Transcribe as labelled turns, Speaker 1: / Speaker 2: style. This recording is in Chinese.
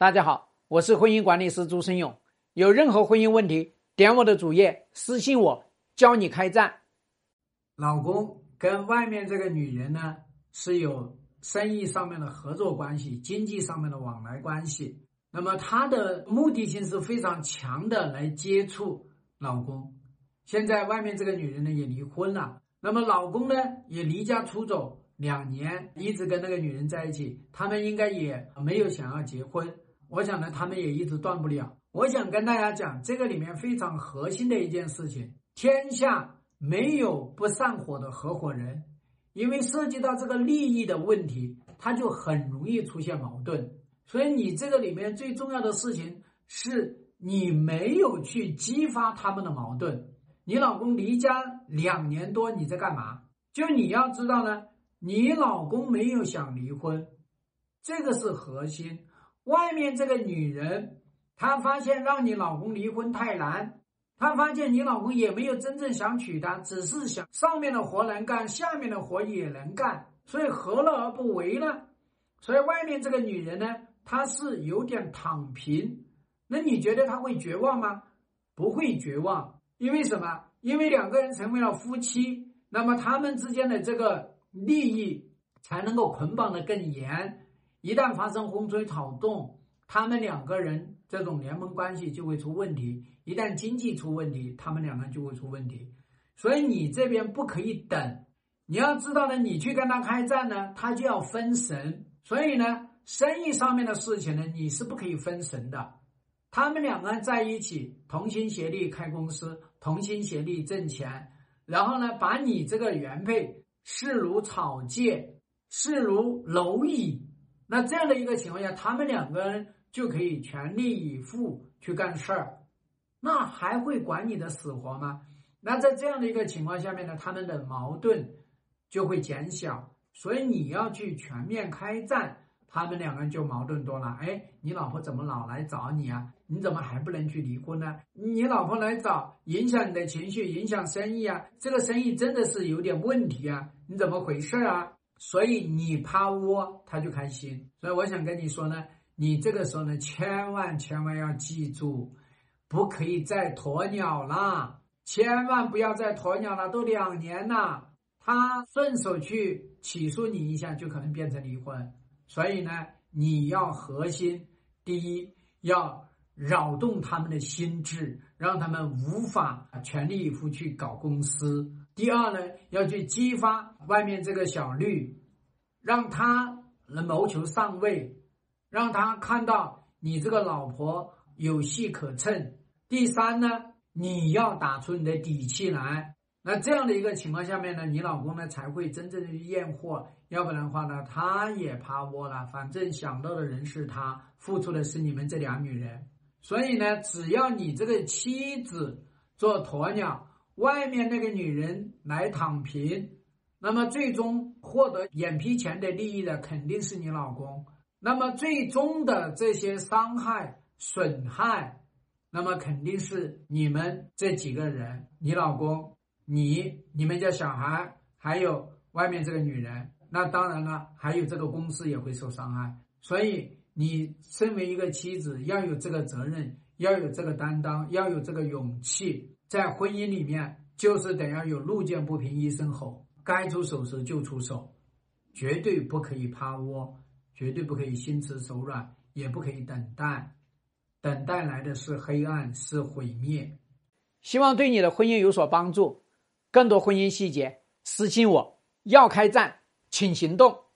Speaker 1: 大家好，我是婚姻管理师朱生勇。有任何婚姻问题，点我的主页私信我，教你开战。老公跟外面这个女人呢是有生意上面的合作关系，经济上面的往来关系。那么他的目的性是非常强的来接触老公。现在外面这个女人呢也离婚了，那么老公呢也离家出走两年，一直跟那个女人在一起，他们应该也没有想要结婚。我想呢，他们也一直断不了。我想跟大家讲，这个里面非常核心的一件事情：天下没有不上火的合伙人，因为涉及到这个利益的问题，他就很容易出现矛盾。所以你这个里面最重要的事情是你没有去激发他们的矛盾。你老公离家两年多，你在干嘛？就你要知道呢，你老公没有想离婚，这个是核心。外面这个女人，她发现让你老公离婚太难，她发现你老公也没有真正想娶她，只是想上面的活能干，下面的活也能干，所以何乐而不为呢？所以外面这个女人呢，她是有点躺平。那你觉得她会绝望吗？不会绝望，因为什么？因为两个人成为了夫妻，那么他们之间的这个利益才能够捆绑的更严。一旦发生风吹草动，他们两个人这种联盟关系就会出问题。一旦经济出问题，他们两个人就会出问题。所以你这边不可以等，你要知道呢，你去跟他开战呢，他就要分神。所以呢，生意上面的事情呢，你是不可以分神的。他们两个人在一起，同心协力开公司，同心协力挣钱，然后呢，把你这个原配视如草芥，视如蝼蚁。那这样的一个情况下，他们两个人就可以全力以赴去干事儿，那还会管你的死活吗？那在这样的一个情况下面呢，他们的矛盾就会减小。所以你要去全面开战，他们两个人就矛盾多了。哎，你老婆怎么老来找你啊？你怎么还不能去离婚呢？你老婆来找，影响你的情绪，影响生意啊！这个生意真的是有点问题啊！你怎么回事啊？所以你趴窝，他就开心。所以我想跟你说呢，你这个时候呢，千万千万要记住，不可以再鸵鸟了，千万不要再鸵鸟了。都两年了，他顺手去起诉你一下，就可能变成离婚。所以呢，你要核心，第一要扰动他们的心智，让他们无法全力以赴去搞公司。第二呢，要去激发外面这个小绿，让他能谋求上位，让他看到你这个老婆有戏可乘。第三呢，你要打出你的底气来。那这样的一个情况下面呢，你老公呢才会真正的去验货，要不然的话呢，他也趴窝了。反正想到的人是他，付出的是你们这俩女人。所以呢，只要你这个妻子做鸵鸟。外面那个女人来躺平，那么最终获得眼皮钱的利益的肯定是你老公。那么最终的这些伤害损害，那么肯定是你们这几个人：你老公、你、你们家小孩，还有外面这个女人。那当然了，还有这个公司也会受伤害。所以你身为一个妻子，要有这个责任，要有这个担当，要有这个勇气。在婚姻里面，就是得要有路见不平一声吼，该出手时就出手，绝对不可以趴窝，绝对不可以心慈手软，也不可以等待，等待来的是黑暗，是毁灭。希望对你的婚姻有所帮助。更多婚姻细节，私信我。要开战，请行动。